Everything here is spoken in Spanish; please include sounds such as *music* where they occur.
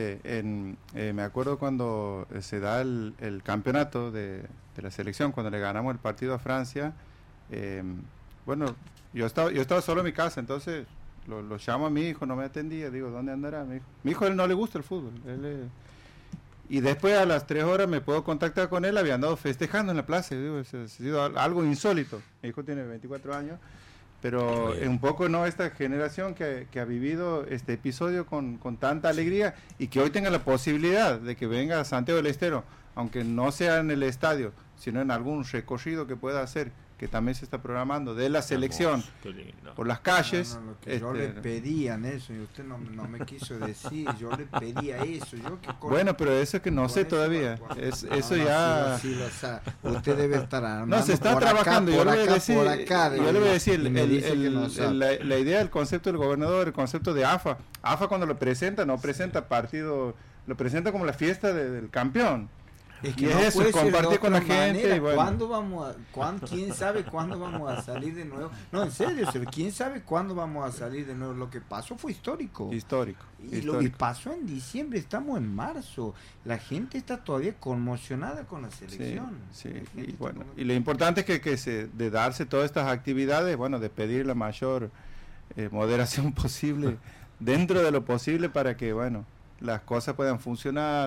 eh, me acuerdo cuando eh, se da el, campeonato de, la selección, cuando le ganamos el partido a Francia, eh, bueno, yo estaba, solo en mi casa, entonces lo, llamo a mi hijo, no me atendía, digo, ¿dónde andará mi hijo? Mi hijo, él no le gusta el fútbol, y después a las tres horas me puedo contactar con él, había andado festejando en la plaza, digo, es, ha sido algo insólito, mi hijo tiene 24 años, pero un poco no esta generación que, que, ha vivido este episodio con, con, tanta alegría y que hoy tenga la posibilidad de que venga a Santiago del Estero, aunque no sea en el estadio, sino en algún recorrido que pueda hacer que también se está programando de la selección por las calles. No, no, lo que este, yo le pedían eso y usted no, no, me quiso decir, yo le pedía eso. Yo que bueno, pero eso es que no sé todavía. Es, eso ya. Sí, sí, o sea, usted debe estar No, se está trabajando. Acá, yo, le voy a decir, acá, yo le voy a decir, el, el, el, la, la, idea del concepto del gobernador, el concepto de AFA. AFA cuando lo presenta, no presenta partido, lo presenta como la fiesta de, del campeón. Es que y no eso, compartir con la gente. Y bueno. ¿Cuándo vamos a, cuándo, ¿Quién sabe cuándo vamos a salir de nuevo? No, en serio, ¿quién sabe cuándo vamos a salir de nuevo? Lo que pasó fue histórico. Histórico. Y histórico. lo que pasó en diciembre, estamos en marzo. La gente está todavía conmocionada con la selección. Sí, sí. Y, bueno, y lo importante es que, que se, de darse todas estas actividades, bueno, de pedir la mayor eh, moderación *laughs* posible, dentro de lo posible, para que, bueno, las cosas puedan funcionar